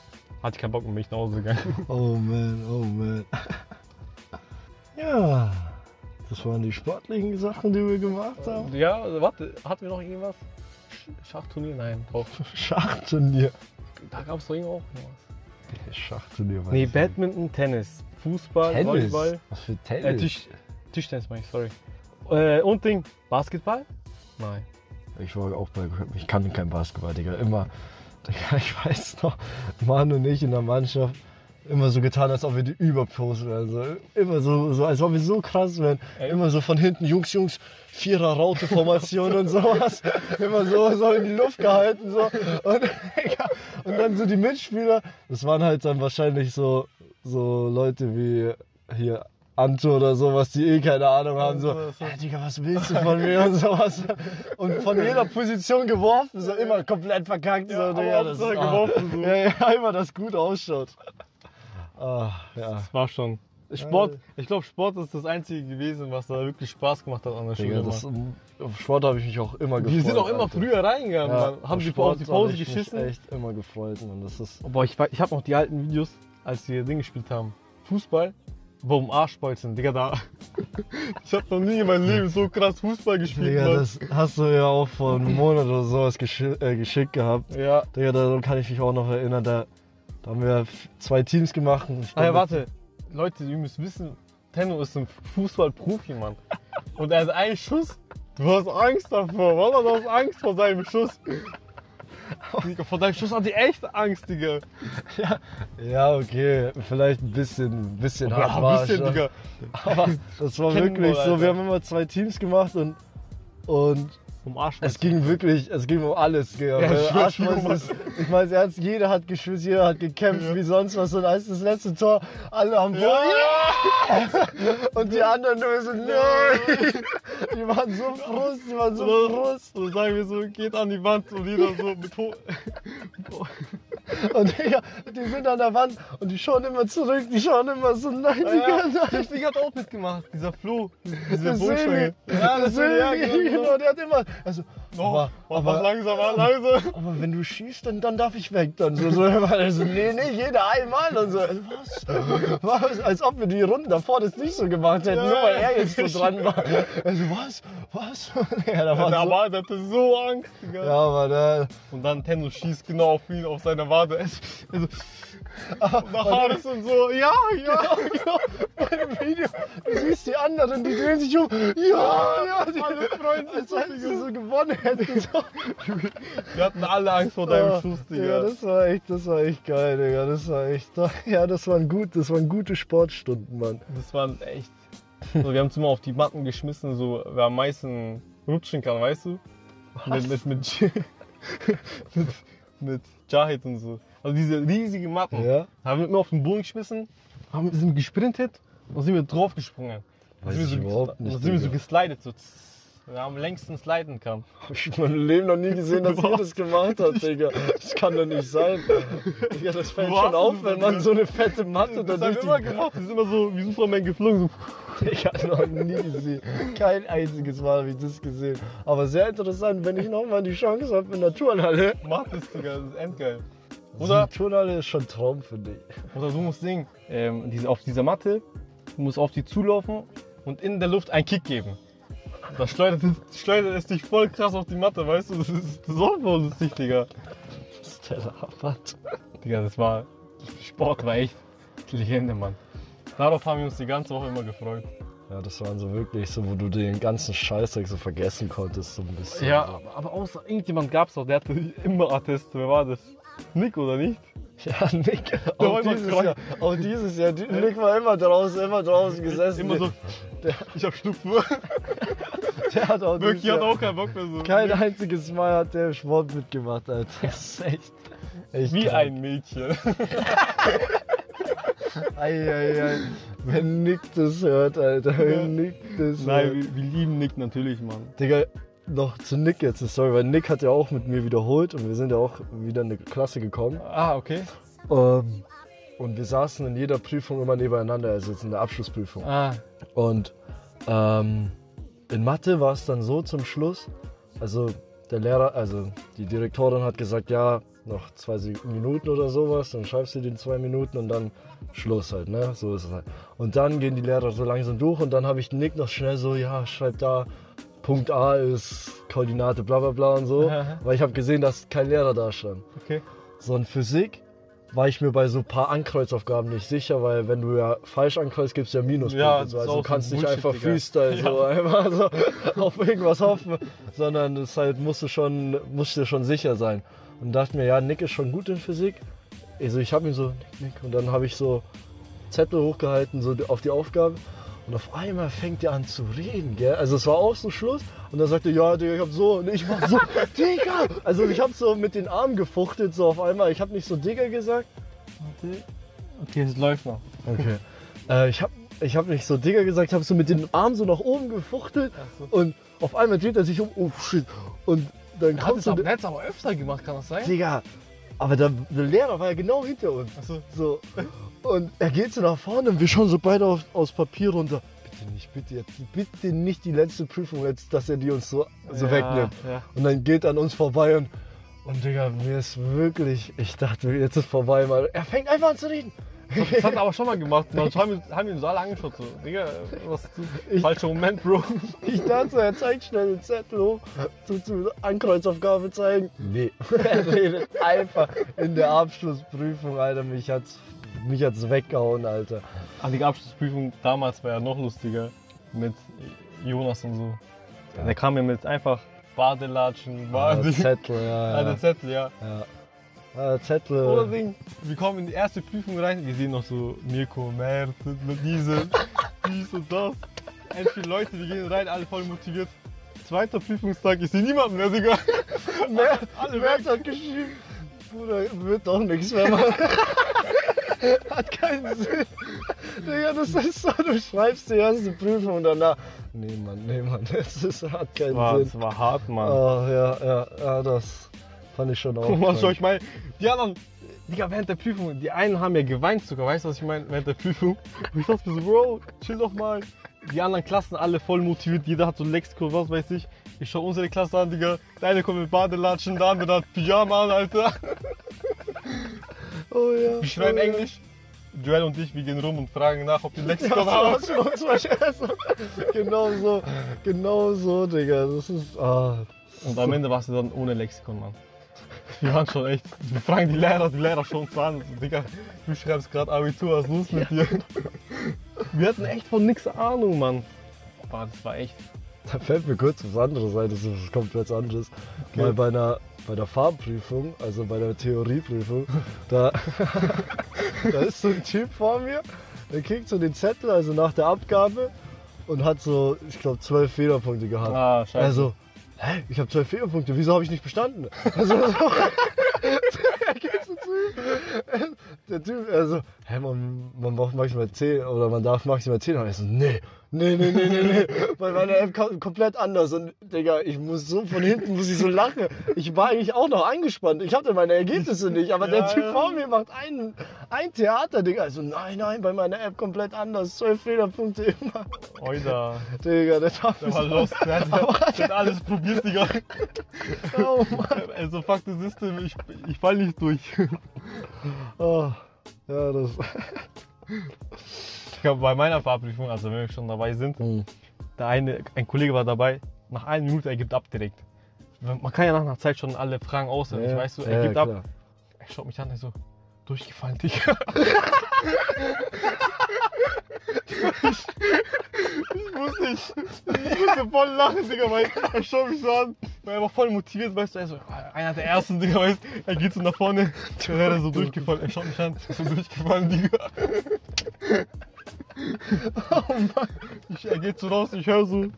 S2: hatte ich keinen Bock und bin ich nach Hause gegangen.
S3: Oh man, oh man. Ja, das waren die sportlichen Sachen, die wir gemacht haben.
S2: Ja, also, warte, hatten wir noch irgendwas? Sch- Schachturnier? Nein, drauf.
S3: Schachturnier.
S2: Da gab es doch irgendwo auch noch was.
S3: Schachturnier war
S2: Nee,
S3: ich
S2: Badminton, Tennis, Fußball,
S3: Tennis.
S2: Volleyball.
S3: Was für
S2: Äh,
S3: Tennis?
S2: Tisch, Tischtennis meine ich, sorry. Äh, und Ding, Basketball? Nein.
S3: Ich war auch bei, ich kannte kein Basketball, Digga. Immer, Digga, ich weiß noch, Mann und ich in der Mannschaft immer so getan, als ob wir die Überpros wären. So, immer so, so, als ob wir so krass wären.
S2: Ey.
S3: Immer so von hinten, Jungs, Jungs, Vierer-Raute-Formation und sowas. Immer so, so in die Luft gehalten. So. Und, und dann so die Mitspieler, das waren halt dann wahrscheinlich so, so Leute wie hier Anto oder sowas, die eh keine Ahnung haben, so, ja, Digga, was willst du von mir und sowas. Und von jeder Position geworfen, so immer komplett verkackt. So,
S2: Ja,
S3: Digga, das, ah,
S2: geworfen, so.
S3: Ja, ja, immer das gut ausschaut. Ah, ja.
S2: Das war schon. Sport, ich glaube, Sport ist das Einzige gewesen, was da wirklich Spaß gemacht hat an der Schule.
S3: das, auf Sport habe ich mich auch immer gefreut.
S2: Wir sind auch immer
S3: Alter.
S2: früher reingegangen,
S3: Ja,
S2: Mann. haben die, auf die Pause
S3: ich mich
S2: geschissen.
S3: echt immer gefreut, Mann. Das ist,
S2: Boah, ich, ich habe noch die alten Videos, als wir Ding gespielt haben. Fußball, warum Arschbolzen, Digga, da. ich habe noch nie in meinem Leben so krass Fußball gespielt,
S3: Digga,
S2: Mann.
S3: das hast du ja auch vor einem Monat oder sowas geschi äh, geschickt gehabt.
S2: ja.
S3: Digga, daran kann ich mich auch noch erinnern. Da, da haben wir zwei Teams gemacht.
S2: Ah ja, warte. Leute, ihr müsst wissen, Tenno ist ein Fußballprofi, Mann. Und er hat einen Schuss. Du hast Angst davor, Wallah, du hast Angst vor seinem Schuss. Digga, vor deinem Schuss hat die echt Angst, Digga.
S3: Ja, okay. Vielleicht ein bisschen, bisschen hart
S2: Ja,
S3: war
S2: ein bisschen. Digga.
S3: Aber das war wirklich
S2: wir,
S3: so. Wir haben immer zwei Teams gemacht und, und
S2: Um Arsch.
S3: es ging wirklich, es ging um alles.
S2: Ja, Mann.
S3: ist- ich meine, ernst, jeder hat geschwitzt, jeder hat gekämpft, wie sonst was. Und als das letzte Tor, alle am Boden. Ja! Und die anderen nur so, nein! Die waren so frust, die waren so frust.
S2: So sagen wir so, geht an die Wand und jeder so mit hoch.
S3: Und Digga, die sind an der Wand und die schauen immer zurück, die schauen immer so, nein, Digga,
S2: Ja,
S3: nein.
S2: der Stieg hat auch mitgemacht, dieser Flo, diese
S3: Das
S2: Bogenstange.
S3: Sebi,
S2: Ja,
S3: das
S2: das Sebi, ja, genau.
S3: genau, der hat immer, also, aber,
S2: oh, mach
S3: aber,
S2: langsamer, langsam.
S3: aber wenn du schießt, dann, dann darf ich weg, dann so, so, also, nee, nee, jeder einmal und so, also, was, was, als ob wir die Runden davor das nicht so gemacht hätten, nur weil er jetzt so dran war, also, was, was, ja, da war
S2: Der
S3: so,
S2: Mann hatte so Angst, Digga.
S3: ja, aber da,
S2: Und dann Tenno schießt genau auf ihn, auf seine Wade. Also, nach Haares und so, ja, ja.
S3: im Video, du siehst die anderen, die drehen sich um, ja, ja, die
S2: Alle freuen sich
S3: als wenn sie so gewonnen hätten, so.
S2: Wir hatten alle Angst vor deinem
S3: Ja,
S2: Schuss,
S3: Ja,
S2: Digga.
S3: das war echt, das war echt geil, Digga. Das war echt, ja, das waren gut, das waren gute Sportstunden, Mann.
S2: Das waren echt. So, wir haben es immer auf die Matten geschmissen, so wer am meisten rutschen kann, weißt du? Mit, mit, mit, mit, mit Jahid und so. Also diese riesigen Matten.
S3: Ja?
S2: Haben wir immer auf den Boden geschmissen, haben, sind gesprintet und sind wir draufgesprungen.
S3: Weiß
S2: sind wir
S3: ich
S2: so,
S3: überhaupt
S2: dann
S3: nicht,
S2: sind wir so
S3: Digga.
S2: geslidet, so. Wir haben am längsten sliden kann.
S3: Hab ich in meinem Leben noch nie gesehen, dass ihr das gemacht habt, Digga. Das kann doch nicht sein. Digga, das fällt schon auf,
S2: das
S3: wenn man so eine fette Matte da
S2: Das
S3: durch
S2: wir
S3: die...
S2: immer gemacht. Wir sind immer so wie Superman geflogen. So.
S3: Ich habe noch nie gesehen. Kein einziges Mal habe ich das gesehen. Aber sehr interessant, wenn ich nochmal die Chance habe in der Turnhalle.
S2: Mach das, Digga, das ist endgeil.
S3: Oder? Die Turnhalle ist schon Traum, finde ich.
S2: oder du musst singen. Ähm, diese, auf dieser Matte, du musst auf die zulaufen und in der Luft einen Kick geben. Da schleudert es, schleudert es dich voll krass auf die Matte, weißt du? Das ist, voll lustig, Digga.
S3: Stella Rabat.
S2: Digga, das war. Sport war echt Legende, Mann. Darauf haben wir uns die ganze Woche immer gefreut.
S3: Ja, das waren so wirklich so, wo du den ganzen Scheißdreck so vergessen konntest, so ein bisschen.
S2: Ja,
S3: so.
S2: aber- außer irgendjemand gab's doch, der hatte immer Attest. Wer war das? Nick oder nicht?
S3: Ja, Nick. Auch dieses. Jahr, auch dieses Jahr. Nick war immer draußen, immer draußen gesessen.
S2: Immer so.
S3: Der,
S2: Ich hab Schnupfen.
S3: der hat auch,
S2: Wirklich,
S3: dieses
S2: hat auch keinen Bock mehr so.
S3: kein einziges Mal hat der Sport mitgemacht, Alter. Das ist echt. echt
S2: Wie
S3: krank.
S2: ein Mädchen.
S3: Ei, ei, ei. Wenn Nick das hört, Alter. Wenn Nick das
S2: Nein,
S3: hört.
S2: wir, wir lieben Nick natürlich, Mann.
S3: Digga, noch zu Nick jetzt eine Story, weil Nick hat ja auch mit mir wiederholt und wir sind ja auch wieder in eine Klasse gekommen.
S2: Ah, okay.
S3: Ähm, und wir saßen in jeder Prüfung immer nebeneinander, also jetzt in der Abschlussprüfung.
S2: Ah,
S3: Und ähm, in Mathe war es dann so zum Schluss, also der Lehrer, also die Direktorin hat gesagt, ja, noch zwei Minuten oder sowas, dann schreibst du den zwei Minuten und dann Schluss halt, ne? So ist es halt. Und dann gehen die Lehrer so langsam durch und dann habe ich Nick noch schnell so, ja, schreib da, Punkt A ist Koordinate, bla bla bla und so,
S2: Aha.
S3: weil ich habe gesehen, dass kein Lehrer da stand.
S2: okay.
S3: So in Physik war ich mir bei so ein paar Ankreuzaufgaben nicht sicher, weil wenn du ja falsch ankreuzt, gibt es ja Minuspunkte.
S2: Ja,
S3: so. Also du
S2: so
S3: kannst nicht einfach. Freestyle so einfach so auf irgendwas hoffen, sondern es halt musst du schon, musst dir schon sicher sein. Und dachte mir, ja, Nick ist schon gut in Physik. Also ich habe ihn so, Nick, Nick. Und dann habe ich so Zettel hochgehalten, so auf die Aufgabe. Und auf einmal fängt er an zu reden, gell? Also es war auch so Schluss. Und dann sagt er, ja, Digga, ich hab so. Und ich mach so, Digga! Also ich hab so mit den Armen gefuchtelt, so auf einmal. Ich hab nicht so Digga gesagt.
S2: Okay, es läuft noch.
S3: Okay. äh, ich hab, ich hab nicht so Digga gesagt, ich hab so mit den Armen so nach oben gefuchtelt.
S2: So.
S3: Und auf einmal dreht er sich um, oh shit. Und dann kommt so, der-
S2: hat's aber öfter gemacht, kann das sein?
S3: Digga. Aber der, der Lehrer war ja genau hinter uns.
S2: Achso.
S3: So. Und er geht so nach vorne und wir schauen so beide auf, aufs Papier runter. Bitte nicht, bitte jetzt, bitte nicht die letzte Prüfung jetzt, dass er die uns so, so
S2: ja,
S3: wegnimmt.
S2: Ja.
S3: Und dann geht an uns vorbei und, und Digga, mir ist wirklich, ich dachte, jetzt ist vorbei, Mann. Er fängt einfach an zu reden.
S2: Das hat er aber schon mal gemacht. Dann haben ihn so alle angeschaut. So, Digga, was du,
S3: Ich-
S2: falscher Moment, Bro.
S3: Ich dachte, so, er zeigt schnell den Zettel hoch, tut so Ankreuzaufgabe zeigen. Nee, er redet einfach in der Abschlussprüfung, Alter. Mich hat's, mich hat's weggehauen, Alter.
S2: Ah, die Abschlussprüfung damals war ja noch lustiger. Mit Jonas und so. Der kam mir mit einfach Badelatschen,
S3: Ah,
S2: Bade.
S3: Zettel, ja. Ja.
S2: Zettel, ja.
S3: ja. Ah,
S2: Oder
S3: Zettel.
S2: Ding, wir kommen in die erste Prüfung rein, wir sehen noch so Mirko, Mert, diese, dies und das. Endlich viele Leute, wir gehen rein, alle voll motiviert. Zweiter Prüfungstag, ich sehe niemanden mehr, Digga.
S3: Mer
S2: alle
S3: Mert hat geschrieben, Bruder, wird doch nichts mehr machen. hat keinen Sinn. Digga, das ist so, du schreibst die erste Prüfung und danach. Nee, Mann, nee, Mann, das ist, hat keinen
S2: War,
S3: Sinn.
S2: das war hart, Mann.
S3: Oh, ja, ja, ja, das fand ich schon auch.
S2: Guck mal, schau ich meine, die anderen, Digga, während der Prüfung, die einen haben ja geweint sogar, weißt du, was ich meine, während der Prüfung. Und ich dachte mir so, Bro, chill doch mal. Die anderen Klassen alle voll motiviert, jeder hat so Lexikon, was weiß ich. Ich schau unsere Klasse an, Digga, der eine kommt mit Badelatschen, der andere hat Pyjama an, Alter.
S3: Oh ja.
S2: Wir schreiben
S3: oh, ja.
S2: Englisch. Joel und ich, wir gehen rum und fragen nach, ob die
S3: Ja,
S2: Lexikon
S3: so
S2: haben.
S3: Genau so, genau so, Digga. Das ist. Ah.
S2: Und am Ende warst du dann ohne Lexikon, Mann. Wir waren schon echt. Wir fragen die Lehrer, die Lehrer uns an. Digga, du schreibst gerade Abitur, was ist los mit dir? Wir hatten echt von nix Ahnung, Mann. Boah, das war echt.
S3: Da fällt mir kurz was anderes ein, das ist was komplett anderes.
S2: Okay.
S3: Mal bei einer, bei der Fahrprüfung, also bei der Theorieprüfung, da, da ist so ein Typ vor mir, der kriegt so den Zettel, also nach der Abgabe, und hat so, ich glaube, zwölf Fehlerpunkte gehabt.
S2: Ah, scheiße.
S3: Also, hä, ich habe zwölf Fehlerpunkte, wieso habe ich nicht bestanden? Also, so, er. Der Typ, also, hä, man, man braucht maximal 10 oder man darf maximal 10 haben. Ich so, nee, nee, nee, nee, nee, nee. Bei meiner App kom- komplett anders. Und, Digga, ich muss so von hinten, muss ich so lachen. Ich war eigentlich auch noch angespannt. Ich hatte meine Ergebnisse nicht, aber der
S2: Ja,
S3: Typ
S2: ja.
S3: vor mir macht ein, ein Theater, Digga. Also, nein, nein, bei meiner App komplett anders. 12 Fehlerpunkte immer.
S2: Oida.
S3: Digga, der darf
S2: Der war lost. Der hat, der hat alles probiert, Digga.
S3: Oh Mann.
S2: Also, fuck the system, ich, ich fall nicht durch.
S3: Oh, ja, das.
S2: Ich glaube, bei meiner Fahrprüfung, also wenn wir schon dabei sind,
S3: Hm.
S2: der eine, ein Kollege war dabei, nach einer Minute, er gibt ab direkt. Man kann ja nach einer Zeit schon alle Fragen auswendig, weißt du, er
S3: ja,
S2: gibt
S3: klar.
S2: ab. Er schaut mich an, er so, durchgefallen, Digga. ich muss nicht, ich musste voll lachen, Digga, weil er schaut mich so an, er war voll motiviert, weißt du, er so, einer der ersten, Digga, weißt er geht so nach vorne, der wäre so durchgefallen, er schaut mich an, so durchgefallen, Digga. Oh Mann. Ich, er geht so raus, ich höre so,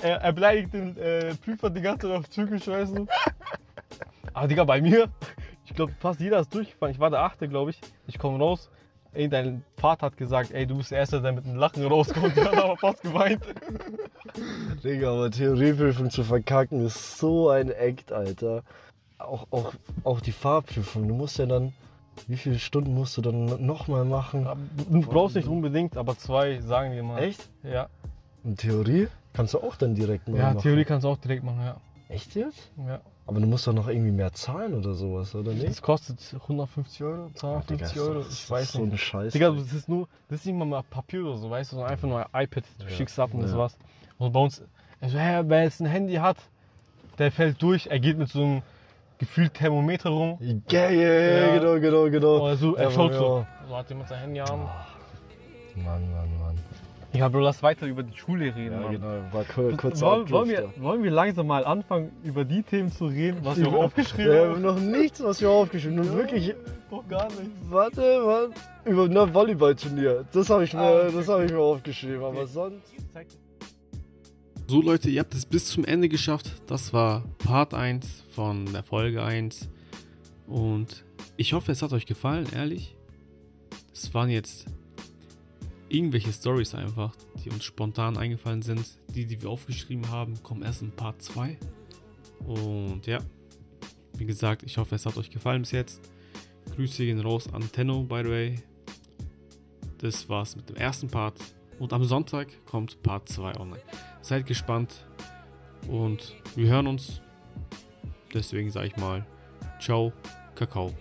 S2: er, er beleidigt den äh, Prüfer die ganze Zeit auf Türkisch, weißt du. Aber Digga, bei mir, ich glaube fast jeder ist durchgefallen. Ich war der Achte, glaube ich. Ich komme raus, irgendein Vater hat gesagt, ey, du bist der Erste, der mit einem Lachen rauskommt. Der hat aber fast geweint.
S3: Digga, aber Theorieprüfung zu verkacken ist so ein Act, Alter. Auch, auch, auch die Fahrprüfung. Du musst ja dann. Wie viele Stunden musst du dann nochmal machen?
S2: Du brauchst nicht unbedingt, aber zwei, sagen wir mal.
S3: Echt?
S2: Ja.
S3: Und Theorie? Kannst du auch dann direkt mal
S2: Ja,
S3: machen.
S2: Theorie kannst du auch direkt machen, ja.
S3: Echt jetzt?
S2: ja.
S3: Aber du musst doch noch irgendwie mehr zahlen oder sowas, oder nicht?
S2: Das kostet 150 Euro,
S3: Digga,
S2: 250
S3: ist
S2: Euro, ich weiß
S3: so
S2: nicht.
S3: ein Scheiß.
S2: Digga, das ist nur, das ist nicht mal Papier oder so, weißt du, sondern einfach nur ein iPad, du
S3: Ja.
S2: schickst ab und das
S3: Ja.
S2: war's. Und bei uns, also, hä, wer jetzt ein Handy hat, der fällt durch, er geht mit so einem gefühlt Thermometer rum.
S3: Ja, ja, ja, genau, genau, genau.
S2: Oder so, er
S3: Ja,
S2: schaut so. So hat jemand sein Handy an.
S3: Mann, Mann, Mann.
S2: Ja, Bro, lass weiter über die Schule reden,
S3: Ja,
S2: Mann.
S3: genau. War kur- kurz
S2: wollen, wollen, wir, wollen wir langsam mal anfangen, über die Themen zu reden, was wir aufgeschrieben
S3: Ja,
S2: haben?
S3: noch nichts, was wir aufgeschrieben haben. Nur wirklich,
S2: Doch gar nicht.
S3: warte, warte. Über ein Volleyballturnier. Das habe ich, mir-
S2: Ah, okay.
S3: das hab ich mir aufgeschrieben. Aber
S2: Okay.
S3: sonst.
S4: So Leute, ihr habt es bis zum Ende geschafft. Das war Part 1 von der Folge 1. Und ich hoffe, es hat euch gefallen, ehrlich. Es waren jetzt irgendwelche Stories einfach, die uns spontan eingefallen sind. Die, die wir aufgeschrieben haben, kommen erst in Part 2. Und ja, wie gesagt, ich hoffe, es hat euch gefallen bis jetzt. Grüße gehen raus an Tenno, by the way. Das war's mit dem ersten Part. Und am Sonntag kommt Part 2 online. Seid gespannt und wir hören uns. Deswegen sage ich mal, ciao, Kakao.